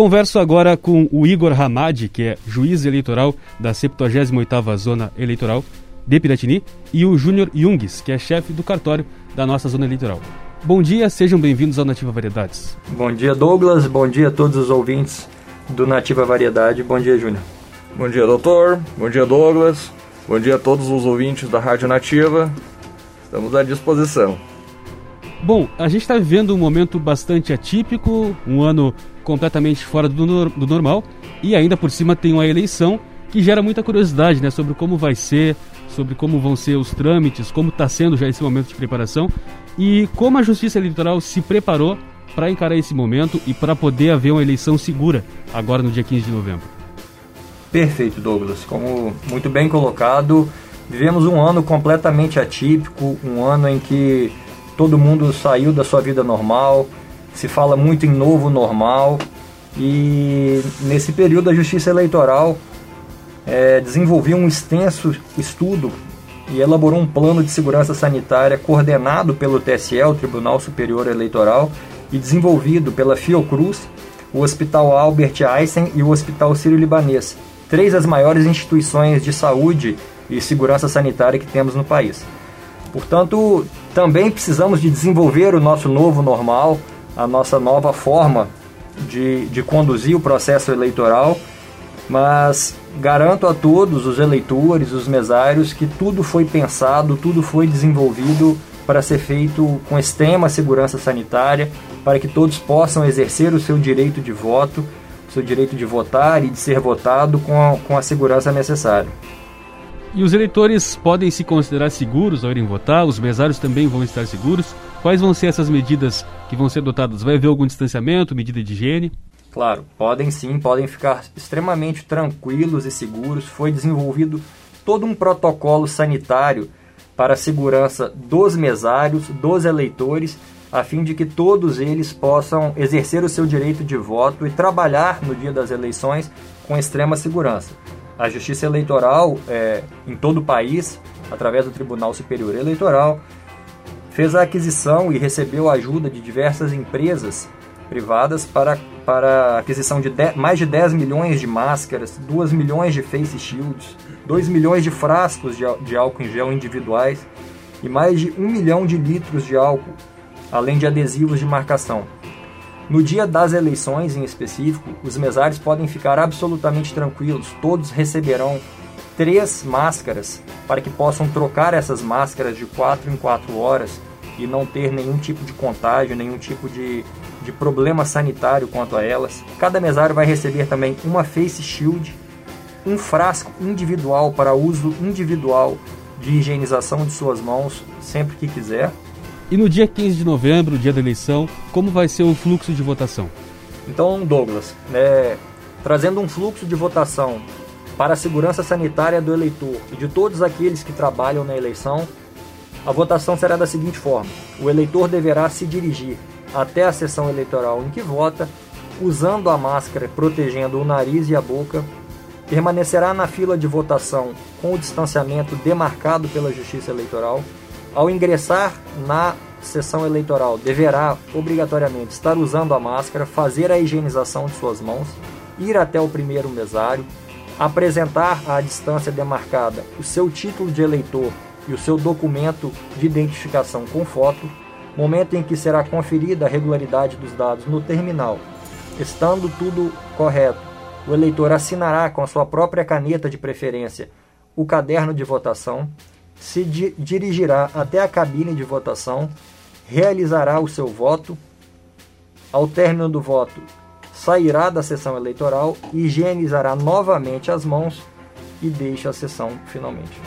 converso agora com o Igor Hamadi, que é juiz eleitoral da 78ª Zona Eleitoral de Piratini, e o Júnior Jungs, que é chefe do cartório da nossa zona eleitoral. Bom dia, sejam bem-vindos ao Nativa Variedades. Bom dia, Douglas. Bom dia a todos os ouvintes do Nativa Variedade. Bom dia, Júnior. Bom dia, doutor. Bom dia, Douglas. Bom dia a todos os ouvintes da Rádio Nativa. Estamos à disposição. Bom, a gente está vivendo um momento bastante atípico, um ano completamente fora do, do normal, e ainda por cima tem uma eleição que gera muita curiosidade né, sobre como vai ser, sobre como vão ser os trâmites, como está sendo já esse momento de preparação e como a Justiça Eleitoral se preparou para encarar esse momento e para poder haver uma eleição segura agora no dia 15 de novembro. Perfeito, Douglas. Como muito bem colocado, vivemos um ano completamente atípico, um ano em que todo mundo saiu da sua vida normal, se fala muito em novo normal e nesse período a Justiça Eleitoral é, desenvolveu um extenso estudo e elaborou um plano de segurança sanitária coordenado pelo TSE, o Tribunal Superior Eleitoral, e desenvolvido pela Fiocruz, o Hospital Albert Einstein e o Hospital Sírio-Libanês, três das maiores instituições de saúde e segurança sanitária que temos no país. Portanto, também precisamos de desenvolver o nosso novo normal, a nossa nova forma de, de conduzir o processo eleitoral, mas garanto a todos os eleitores, os mesários, que tudo foi pensado, tudo foi desenvolvido para ser feito com extrema segurança sanitária, para que todos possam exercer o seu direito de voto, o seu direito de votar e de ser votado com a, com a segurança necessária. E os eleitores podem se considerar seguros ao irem votar? Os mesários também vão estar seguros? Quais vão ser essas medidas que vão ser adotadas? Vai haver algum distanciamento, medida de higiene? Claro, podem sim, podem ficar extremamente tranquilos e seguros. Foi desenvolvido todo um protocolo sanitário para a segurança dos mesários, dos eleitores, a fim de que todos eles possam exercer o seu direito de voto e trabalhar no dia das eleições com extrema segurança. A Justiça Eleitoral, é, em todo o país, através do Tribunal Superior Eleitoral, fez a aquisição e recebeu a ajuda de diversas empresas privadas para, para aquisição de 10, mais de 10 milhões de máscaras, 2 milhões de face shields, 2 milhões de frascos de, de álcool em gel individuais e mais de 1 milhão de litros de álcool, além de adesivos de marcação. No dia das eleições, em específico, os mesários podem ficar absolutamente tranquilos, todos receberão três máscaras para que possam trocar essas máscaras de quatro em quatro horas e não ter nenhum tipo de contágio, nenhum tipo de, de problema sanitário quanto a elas. Cada mesário vai receber também uma face shield, um frasco individual para uso individual de higienização de suas mãos sempre que quiser e no dia 15 de novembro, dia da eleição, como vai ser o fluxo de votação? Então, Douglas, é, trazendo um fluxo de votação para a segurança sanitária do eleitor e de todos aqueles que trabalham na eleição, a votação será da seguinte forma: o eleitor deverá se dirigir até a sessão eleitoral em que vota, usando a máscara protegendo o nariz e a boca, permanecerá na fila de votação com o distanciamento demarcado pela Justiça Eleitoral. Ao ingressar na sessão eleitoral, deverá obrigatoriamente estar usando a máscara, fazer a higienização de suas mãos, ir até o primeiro mesário, apresentar à distância demarcada o seu título de eleitor e o seu documento de identificação com foto, momento em que será conferida a regularidade dos dados no terminal. Estando tudo correto, o eleitor assinará com a sua própria caneta de preferência o caderno de votação se di dirigirá até a cabine de votação, realizará o seu voto. Ao término do voto, sairá da sessão eleitoral, higienizará novamente as mãos e deixa a sessão finalmente.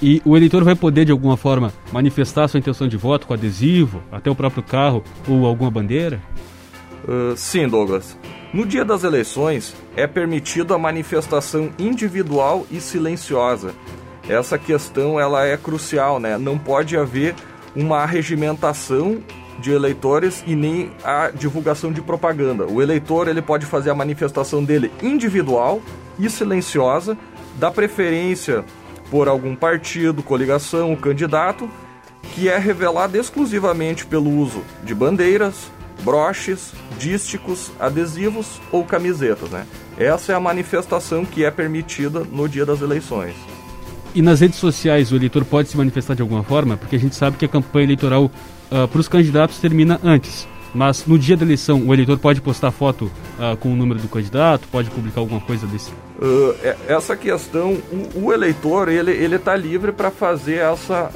E o eleitor vai poder, de alguma forma, manifestar sua intenção de voto com adesivo, até o próprio carro ou alguma bandeira? Uh, sim, Douglas. No dia das eleições, é permitido a manifestação individual e silenciosa, essa questão ela é crucial, né? Não pode haver uma regimentação de eleitores e nem a divulgação de propaganda. O eleitor ele pode fazer a manifestação dele individual e silenciosa, da preferência por algum partido, coligação, candidato, que é revelada exclusivamente pelo uso de bandeiras, broches, dísticos, adesivos ou camisetas. Né? Essa é a manifestação que é permitida no dia das eleições. E nas redes sociais o eleitor pode se manifestar de alguma forma? Porque a gente sabe que a campanha eleitoral uh, para os candidatos termina antes. Mas no dia da eleição, o eleitor pode postar foto uh, com o número do candidato, pode publicar alguma coisa desse? Uh, essa questão, o, o, eleitor ele ele está livre para fazer essa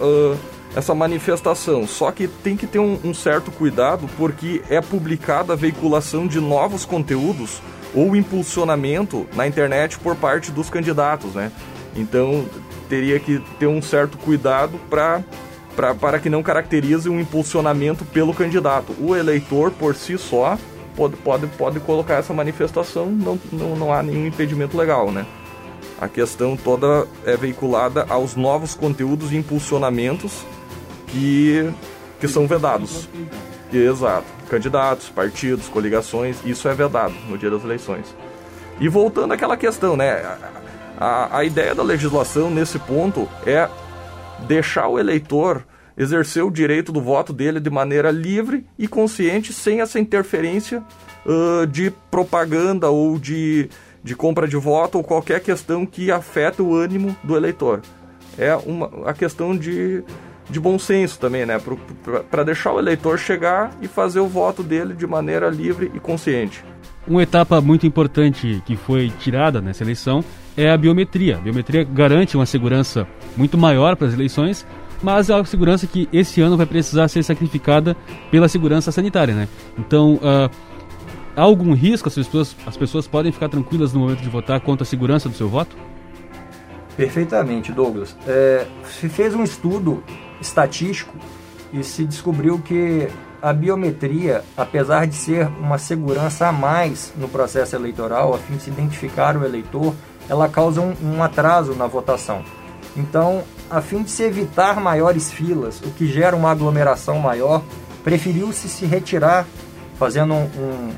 essa manifestação. Só que tem que ter um, um, certo cuidado porque é publicada a veiculação de novos conteúdos ou impulsionamento na internet por parte dos candidatos, né? Então teria que ter um certo cuidado para Pra, para que não caracterize um impulsionamento pelo candidato. O eleitor, por si só, pode, pode, pode colocar essa manifestação, não, não, não há nenhum impedimento legal, né? A questão toda é veiculada aos novos conteúdos e impulsionamentos que, que são vedados. Exato. Candidatos, partidos, coligações, isso é vedado no dia das eleições. E voltando àquela questão, né? A, a ideia da legislação nesse ponto é deixar o eleitor exercer o direito do voto dele de maneira livre e consciente, sem essa interferência uh, de propaganda ou de, de compra de voto ou qualquer questão que afeta o ânimo do eleitor. É uma, a questão de, de bom senso também, né? Para deixar o eleitor chegar e fazer o voto dele de maneira livre e consciente. Uma etapa muito importante que foi tirada nessa eleição é a biometria. A biometria garante uma segurança muito maior para as eleições, mas é uma segurança que esse ano vai precisar ser sacrificada pela segurança sanitária, né? Então, uh, há algum risco? As pessoas, as pessoas podem ficar tranquilas no momento de votar quanto à segurança do seu voto? Perfeitamente, Douglas. É, se fez um estudo estatístico e se descobriu que a biometria, apesar de ser uma segurança a mais no processo eleitoral, a fim de se identificar o eleitor, ela causa um, um atraso na votação. Então, a fim de se evitar maiores filas, o que gera uma aglomeração maior, preferiu-se se retirar, fazendo um, um,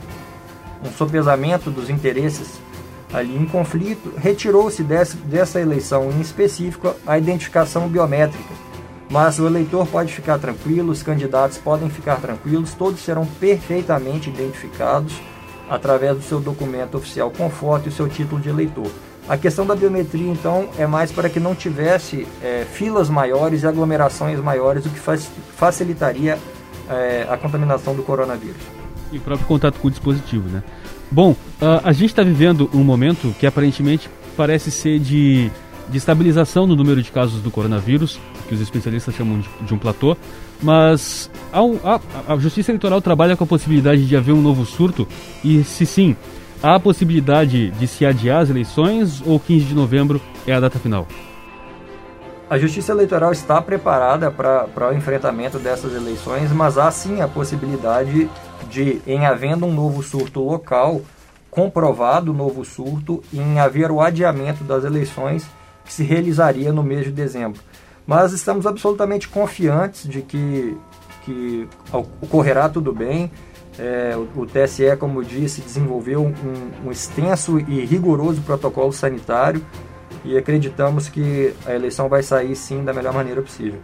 um sopesamento dos interesses ali em conflito, retirou-se dessa eleição em específico a identificação biométrica. Mas o eleitor pode ficar tranquilo, os candidatos podem ficar tranquilos, todos serão perfeitamente identificados através do seu documento oficial com foto e o seu título de eleitor. A questão da biometria, então, é mais para que não tivesse é, filas maiores e aglomerações maiores, o que facilitaria é, a contaminação do coronavírus. E o próprio contato com o dispositivo, né? Bom, uh, a gente está vivendo um momento que aparentemente parece ser de, de estabilização no número de casos do coronavírus, que os especialistas chamam de, um platô, mas a, a Justiça Eleitoral trabalha com a possibilidade de haver um novo surto e, se sim, Há a possibilidade de se adiar as eleições ou 15 de novembro é a data final? A Justiça Eleitoral está preparada para o enfrentamento dessas eleições, mas há sim a possibilidade de, em havendo um novo surto local, comprovado o novo surto, em haver o adiamento das eleições que se realizaria no mês de dezembro. Mas estamos absolutamente confiantes de que, que ocorrerá tudo bem. É, o, o, TSE, como disse, desenvolveu um, um, extenso e rigoroso protocolo sanitário e acreditamos que a eleição vai sair sim da melhor maneira possível.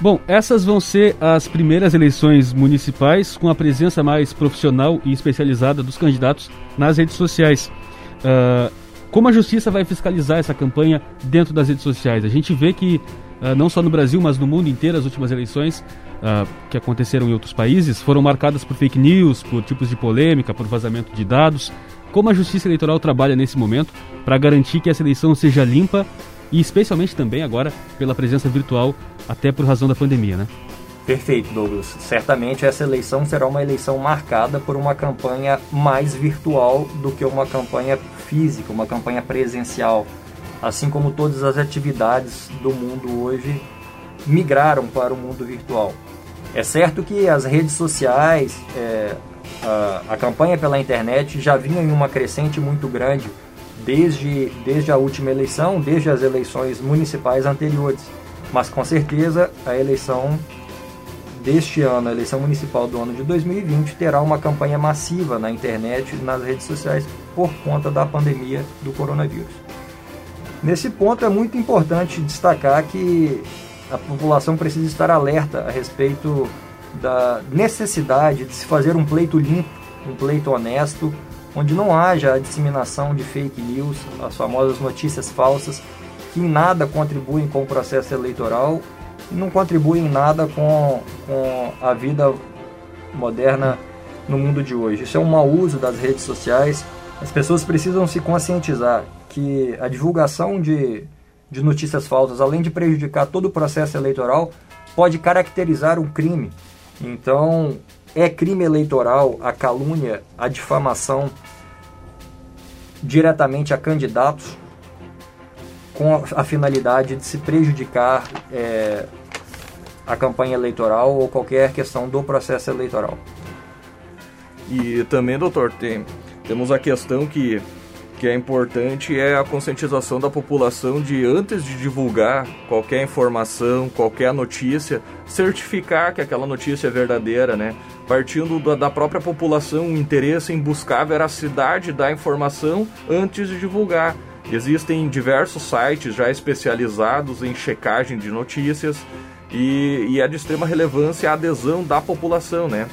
Bom, essas vão ser as primeiras eleições municipais com a presença mais profissional e especializada dos candidatos nas redes sociais. Uh, como a justiça vai fiscalizar essa campanha dentro das redes sociais? A gente vê que, uh, não só no Brasil, mas no mundo inteiro, as últimas eleições uh, que aconteceram em outros países foram marcadas por fake news, por tipos de polêmica, por vazamento de dados. Como a Justiça Eleitoral trabalha nesse momento para garantir que essa eleição seja limpa e especialmente também agora pela presença virtual, até por razão da pandemia, né? Perfeito, Douglas. Certamente essa eleição será uma eleição marcada por uma campanha mais virtual do que uma campanha física, uma campanha presencial. Assim como todas as atividades do mundo hoje migraram para o mundo virtual. É certo que as redes sociais, é, a, a, campanha pela internet já vinha em uma crescente muito grande desde, desde a última eleição, desde as eleições municipais anteriores. Mas com certeza a eleição deste ano, a eleição municipal do ano de 2020, terá uma campanha massiva na internet e nas redes sociais por conta da pandemia do coronavírus. Nesse ponto é muito importante destacar que a população precisa estar alerta a respeito da necessidade de se fazer um pleito limpo, um pleito honesto, onde não haja a disseminação de fake news, as famosas notícias falsas, que em nada contribuem com o processo eleitoral e não contribuem em nada com, com a vida moderna no mundo de hoje. Isso é um mau uso das redes sociais. As pessoas precisam se conscientizar que a divulgação de, de notícias falsas, além de prejudicar todo o processo eleitoral, pode caracterizar um crime. Então, é crime eleitoral a calúnia, a difamação diretamente a candidatos com a finalidade de se prejudicar é, a campanha eleitoral ou qualquer questão do processo eleitoral. E também, doutor, tem, temos a questão que que é importante é a conscientização da população de antes de divulgar qualquer informação, qualquer notícia, certificar que aquela notícia é verdadeira, né? Partindo da, da própria população, o interesse em buscar a veracidade da informação antes de divulgar. Existem diversos sites já especializados em checagem de notícias e, e é de extrema relevância a adesão da população, né?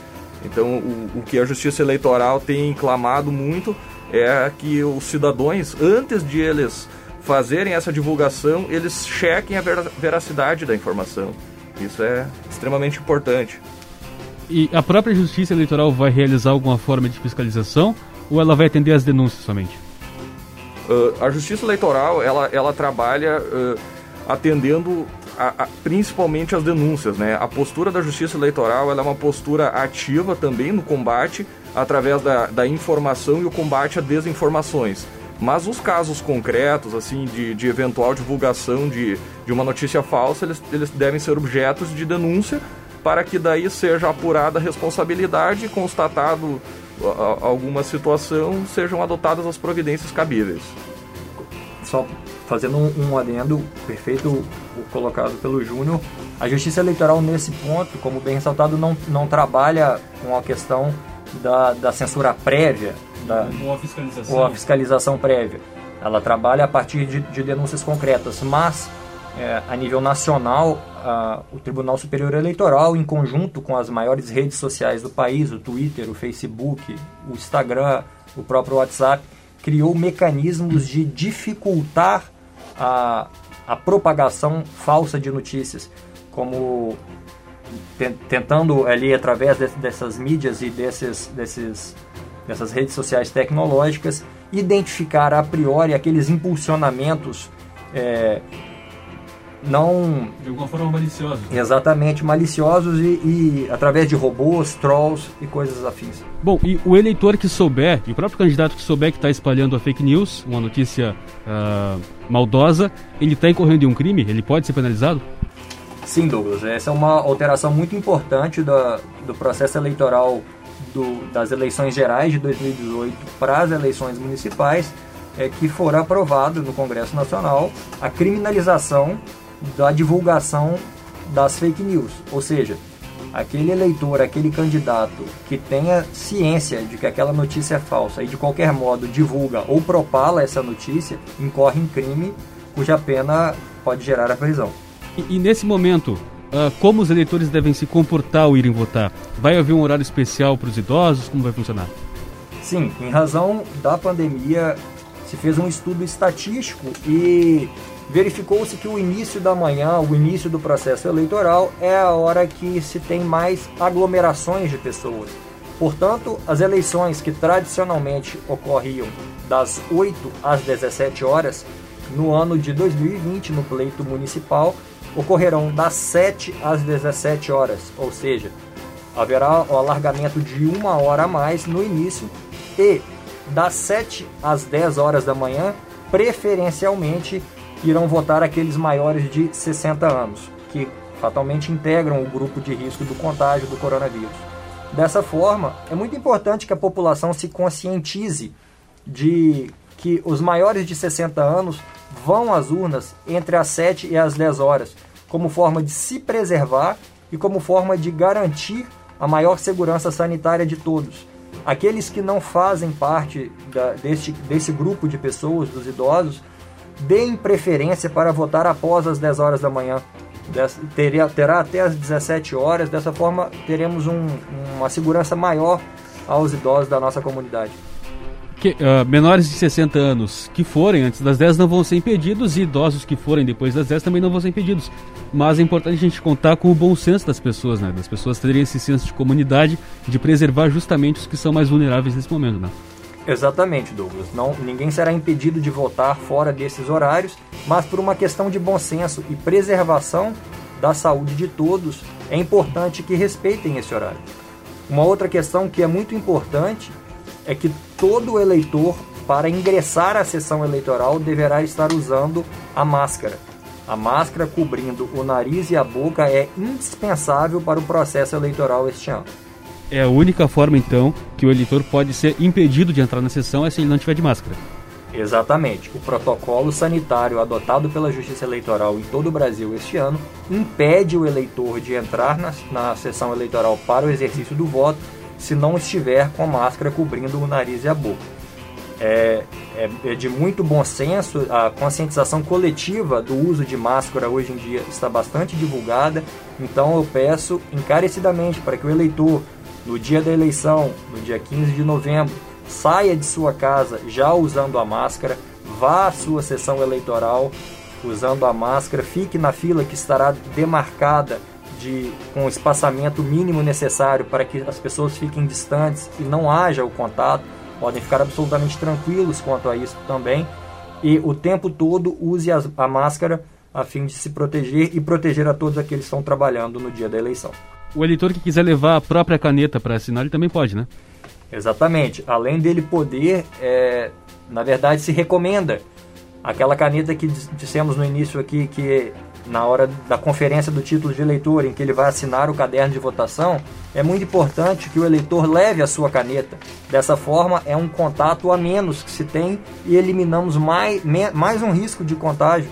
Então, o, o que a Justiça Eleitoral tem clamado muito é que os cidadãos, antes de eles fazerem essa divulgação, eles chequem a veracidade da informação. Isso é extremamente importante. E a própria Justiça Eleitoral vai realizar alguma forma de fiscalização ou ela vai atender as denúncias somente? Uh, a Justiça Eleitoral ela, ela trabalha uh, atendendo a, a, principalmente as denúncias. Né? A postura da Justiça Eleitoral é uma postura ativa também no combate através da, da informação e o combate a desinformações. Mas os casos concretos, assim, de, de eventual divulgação de, de uma notícia falsa, eles, eles devem ser objetos de denúncia para que daí seja apurada a responsabilidade e constatado alguma situação, sejam adotadas as providências cabíveis. Só fazendo um, um adendo perfeito colocado pelo Júnior, a Justiça Eleitoral nesse ponto, como bem ressaltado, não, não trabalha com a questão da, da censura prévia, da, ou a fiscalização. ou a fiscalização prévia. Ela trabalha a partir de, de denúncias concretas, mas é, a nível nacional, a, o Tribunal Superior Eleitoral, em conjunto com as maiores redes sociais do país, o Twitter, o Facebook, o Instagram, o próprio WhatsApp, criou mecanismos de dificultar a, a propagação falsa de notícias, como tentando ali através de, dessas mídias e desses, desses, dessas redes sociais tecnológicas identificar a priori aqueles impulsionamentos é, não de alguma forma maliciosos. Exatamente maliciosos e, e, através de robôs trolls e coisas afins. Bom e o eleitor que souber e o próprio candidato que souber que está espalhando a fake news uma notícia uh, maldosa ele está incorrendo em um crime? Ele pode ser penalizado? Sim, Douglas, essa é uma alteração muito importante do, do processo eleitoral do, das eleições gerais de 2018 para as eleições municipais, é que for aprovado no Congresso Nacional a criminalização da divulgação das fake news, ou seja, aquele eleitor, aquele candidato que tenha ciência de que aquela notícia é falsa e de qualquer modo divulga ou propala essa notícia, incorre em crime cuja pena pode gerar a prisão. E, e nesse momento, uh, como os eleitores devem se comportar ao irem votar? Vai haver um horário especial para os idosos? Como vai funcionar? Sim, em razão da pandemia, se fez um estudo estatístico e verificou-se que o início da manhã, o início do processo eleitoral, é a hora que se tem mais aglomerações de pessoas. Portanto, as eleições que tradicionalmente ocorriam das 8 às 17 horas, no ano de 2020, no pleito municipal, ocorrerão das 7 às 17 horas, ou seja, haverá o alargamento de uma hora a mais no início e das 7 às 10 horas da manhã, preferencialmente irão votar aqueles maiores de 60 anos, que fatalmente integram o grupo de risco do contágio do coronavírus. Dessa forma, é muito importante que a população se conscientize de que os maiores de 60 anos vão às urnas entre as 7 e as 10 horas, como forma de se preservar e como forma de garantir a maior segurança sanitária de todos. Aqueles que não fazem parte da, desse, desse grupo de pessoas, dos idosos, deem preferência para votar após as 10 horas da manhã, teria, terá até as 17 horas, dessa forma teremos um, uma segurança maior aos idosos da nossa comunidade. Que, uh, menores de 60 anos que forem antes das 10 não vão ser impedidos e idosos que forem depois das 10 também não vão ser impedidos. Mas é importante a gente contar com o bom senso das pessoas, né? Das pessoas terem esse senso de comunidade, de preservar justamente os que são mais vulneráveis nesse momento, né? Exatamente, Douglas. Não, ninguém será impedido de votar fora desses horários, mas por uma questão de bom senso e preservação da saúde de todos, é importante que respeitem esse horário. Uma outra questão que é muito importante é que todo eleitor, para ingressar à sessão eleitoral, deverá estar usando a máscara. A máscara cobrindo o nariz e a boca é indispensável para o processo eleitoral este ano. É a única forma, então, que o eleitor pode ser impedido de entrar na sessão é se ele não tiver de máscara. Exatamente. O protocolo sanitário adotado pela Justiça Eleitoral em todo o Brasil este ano impede o eleitor de entrar na, na sessão eleitoral para o exercício do voto se não estiver com a máscara cobrindo o nariz e a boca. É, é, é, de muito bom senso, a conscientização coletiva do uso de máscara hoje em dia está bastante divulgada, então eu peço encarecidamente para que o eleitor, no dia da eleição, no dia 15 de novembro, saia de sua casa já usando a máscara, vá à sua sessão eleitoral usando a máscara, fique na fila que estará demarcada de, com o espaçamento mínimo necessário para que as pessoas fiquem distantes e não haja o contato. Podem ficar absolutamente tranquilos quanto a isso também. E o tempo todo use a, a máscara a fim de se proteger e proteger a todos aqueles que estão trabalhando no dia da eleição. O eleitor que quiser levar a própria caneta para assinar, ele também pode, né? Exatamente. Além dele poder, é, na verdade, se recomenda aquela caneta que dissemos no início aqui que na hora da conferência do título de eleitor, em que ele vai assinar o caderno de votação, é muito importante que o eleitor leve a sua caneta. Dessa forma, é um contato a menos que se tem e eliminamos mais, mais um risco de contágio.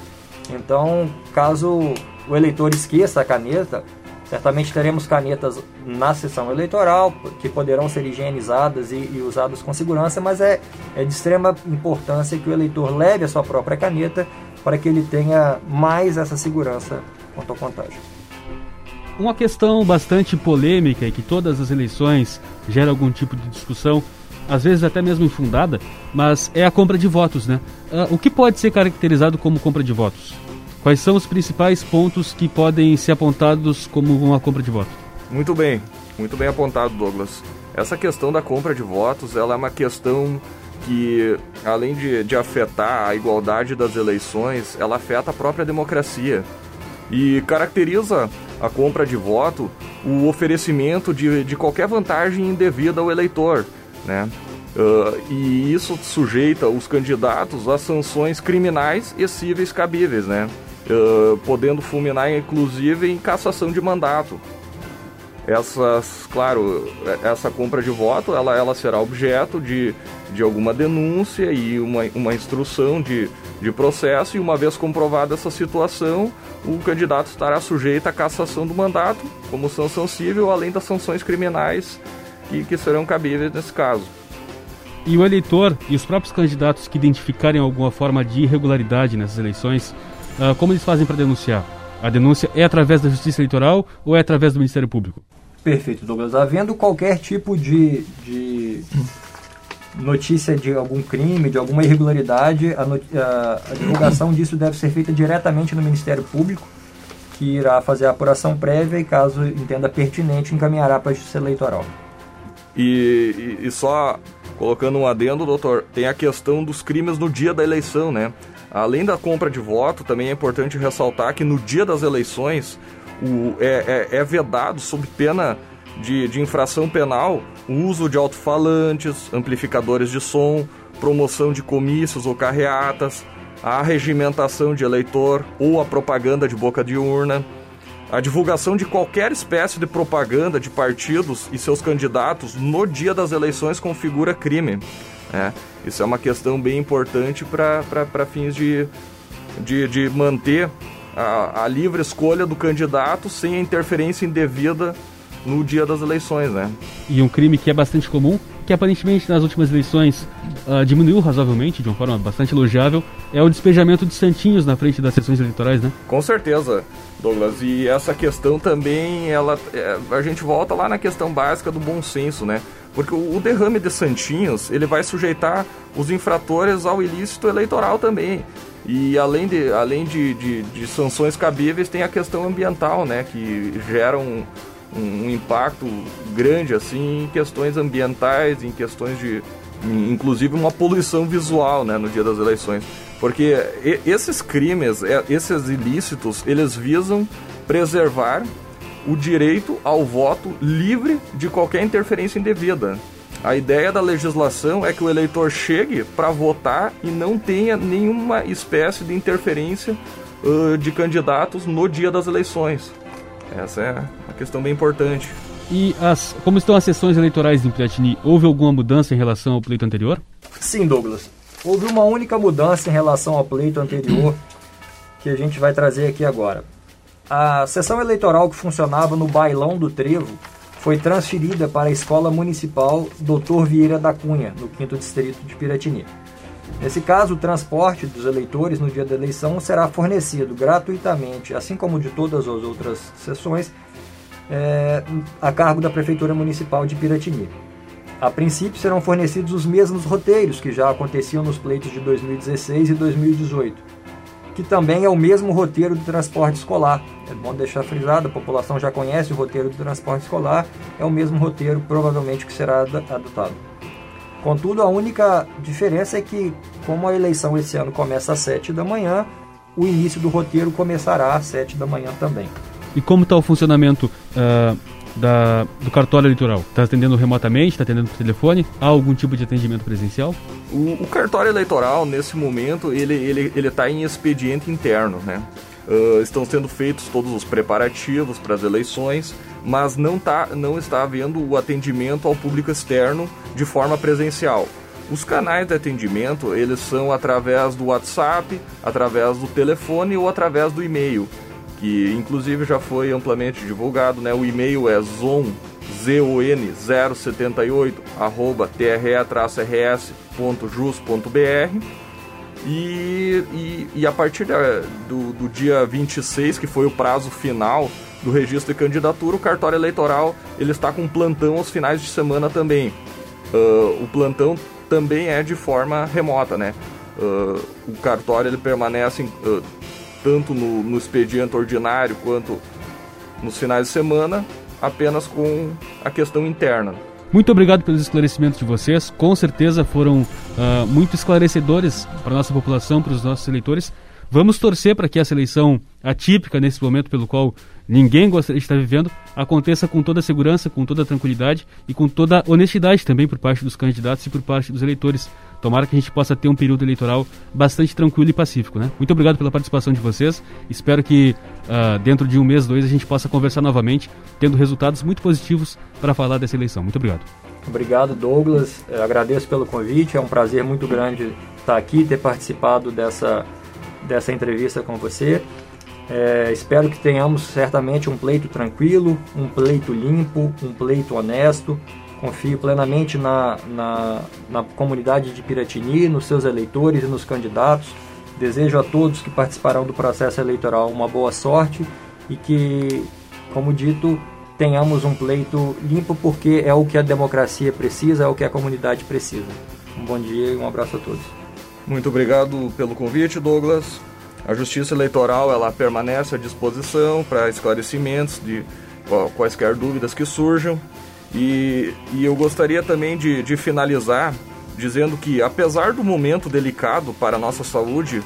Então, caso o eleitor esqueça a caneta, certamente teremos canetas na sessão eleitoral que poderão ser higienizadas e, e usadas com segurança, mas é, é de extrema importância que o eleitor leve a sua própria caneta para que ele tenha mais essa segurança quanto ao contágio. Uma questão bastante polêmica e que todas as eleições gera algum tipo de discussão, às vezes até mesmo infundada, mas é a compra de votos, né? Uh, o que pode ser caracterizado como compra de votos? Quais são os principais pontos que podem ser apontados como uma compra de votos? Muito bem, muito bem apontado, Douglas. Essa questão da compra de votos, ela é uma questão que, além de, de afetar a igualdade das eleições, ela afeta a própria democracia e caracteriza a compra de voto o oferecimento de, de qualquer vantagem indevida ao eleitor, né? Uh, e isso sujeita os candidatos a sanções criminais e cíveis cabíveis, né? Uh, podendo fulminar inclusive em cassação de mandato essas, claro, essa compra de voto, ela, ela será objeto de, de alguma denúncia e uma, uma instrução de, de processo, e uma vez comprovada essa situação, o candidato estará sujeito à cassação do mandato como sanção civil, além das sanções criminais que, que serão cabíveis nesse caso. E o eleitor e os próprios candidatos que identificarem alguma forma de irregularidade nessas eleições, uh, como eles fazem para denunciar? A denúncia é através da Justiça Eleitoral ou é através do Ministério Público? Perfeito, Douglas. Havendo qualquer tipo de, de notícia de algum crime, de alguma irregularidade, a, a, a, divulgação disso deve ser feita diretamente no Ministério Público, que irá fazer a apuração prévia e, caso entenda pertinente, encaminhará para a Justiça Eleitoral. E, e, e só colocando um adendo, doutor, tem a questão dos crimes no dia da eleição, né? Além da compra de voto, também é importante ressaltar que no dia das eleições o, é, é, é vedado, sob pena de, de infração penal, o uso de alto-falantes, amplificadores de som, promoção de comícios ou carreatas, a regimentação de eleitor ou a propaganda de boca de urna, a divulgação de qualquer espécie de propaganda de partidos e seus candidatos no dia das eleições configura crime. Né? Isso é uma questão bem importante para fins de, de, de manter a, a livre escolha do candidato sem a interferência indevida no dia das eleições, né? E um crime que é bastante comum, que aparentemente nas últimas eleições uh, diminuiu razoavelmente, de uma forma bastante elogiável, é o despejamento de santinhos na frente das sessões eleitorais, né? Com certeza, Douglas. E essa questão também, ela, é, a gente volta lá na questão básica do bom senso, né? Porque o derrame de santinhos, ele vai sujeitar os infratores ao ilícito eleitoral também. E além de, além de, de, de sanções cabíveis, tem a questão ambiental, né? Que gera um, um, impacto grande assim em questões ambientais, em questões de inclusive uma poluição visual, né, no dia das eleições. Porque esses crimes, esses ilícitos, eles visam preservar o direito ao voto livre de qualquer interferência indevida. A ideia da legislação é que o eleitor chegue para votar e não tenha nenhuma espécie de interferência uh, de candidatos no dia das eleições. Essa é uma questão bem importante. E as, como estão as sessões eleitorais em Piratini? Houve alguma mudança em relação ao pleito anterior? Sim, Douglas. Houve uma única mudança em relação ao pleito anterior que a gente vai trazer aqui agora. A sessão eleitoral que funcionava no Bailão do Trevo foi transferida para a Escola Municipal Dr. Vieira da Cunha, no 5 Distrito de Piratini. Nesse caso, o transporte dos eleitores no dia da eleição será fornecido gratuitamente, assim como de todas as outras sessões, é, a cargo da Prefeitura Municipal de Piratini. A princípio serão fornecidos os mesmos roteiros que já aconteciam nos pleitos de 2016 e 2018, que também é o mesmo roteiro do transporte escolar. É bom deixar frisado, a população já conhece o roteiro do transporte escolar, é o mesmo roteiro provavelmente que será adotado. Contudo, a única diferença é que, como a eleição esse ano começa às 7 da manhã, o início do roteiro começará às 7 da manhã também. E como está o funcionamento uh, da, do cartório eleitoral? Está atendendo remotamente? Está atendendo por telefone? Há algum tipo de atendimento presencial? O, o cartório eleitoral, nesse momento, ele está ele, ele tá em expediente interno, né? Uh, estão sendo feitos todos os preparativos para as eleições, mas não, tá, não está havendo o atendimento ao público externo de forma presencial. Os canais de atendimento, eles são através do WhatsApp, através do telefone ou através do e-mail que inclusive já foi amplamente divulgado, né? O e-mail é zon, zon078, arroba tre-rs.jus.br e, e, e, a partir da, do, do dia 26, que foi o prazo final do registro de candidatura, o cartório eleitoral ele está com plantão aos finais de semana também. Uh, o plantão também é de forma remota, né? Uh, o cartório ele permanece uh, tanto no, no expediente ordinário quanto nos finais de semana, apenas com a questão interna. Muito obrigado pelos esclarecimentos de vocês. Com certeza foram uh, muito esclarecedores para a nossa população, para os nossos eleitores. Vamos torcer para que essa eleição atípica, nesse momento pelo qual ninguém gostaria de estar vivendo, aconteça com toda a segurança, com toda a tranquilidade e com toda a honestidade também por parte dos candidatos e por parte dos eleitores. Tomara que a gente possa ter um período eleitoral bastante tranquilo e pacífico. Né? Muito obrigado pela participação de vocês. Espero que uh, dentro de um mês, dois, a gente possa conversar novamente, tendo resultados muito positivos para falar dessa eleição. Muito obrigado. Obrigado, Douglas. Eu agradeço pelo convite. É um prazer muito grande estar aqui, ter participado dessa, dessa entrevista com você. É, espero que tenhamos certamente um pleito tranquilo, um pleito limpo, um pleito honesto, Confio plenamente na, na, na comunidade de Piratini, nos seus eleitores e nos candidatos. Desejo a todos que participarão do processo eleitoral uma boa sorte e que, como dito, tenhamos um pleito limpo, porque é o que a democracia precisa, é o que a comunidade precisa. Um bom dia e um abraço a todos. Muito obrigado pelo convite, Douglas. A Justiça Eleitoral ela permanece à disposição para esclarecimentos de quaisquer dúvidas que surjam. E, e eu gostaria também de, de finalizar dizendo que, apesar do momento delicado para a nossa saúde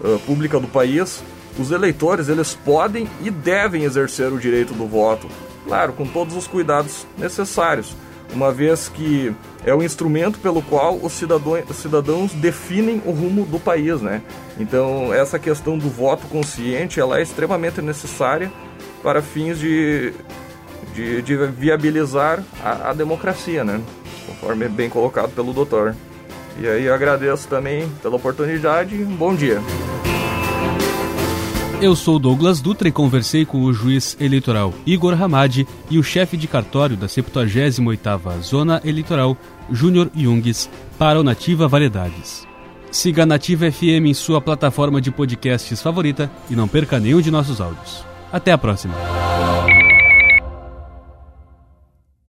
uh, pública do país, os eleitores eles podem e devem exercer o direito do voto, claro, com todos os cuidados necessários, uma vez que é o instrumento pelo qual os cidadãos, os cidadãos definem o rumo do país, né? Então essa questão do voto consciente ela é extremamente necessária para fins de de, de viabilizar a, a, democracia, né? Conforme é bem colocado pelo doutor. E aí eu agradeço também pela oportunidade. Bom dia. Eu sou Douglas Dutra e conversei com o juiz eleitoral Igor Hamadi e o chefe de cartório da 78ª Zona Eleitoral, Júnior Jungs, para o Nativa Variedades. Siga a Nativa FM em sua plataforma de podcasts favorita e não perca nenhum de nossos áudios. Até a próxima!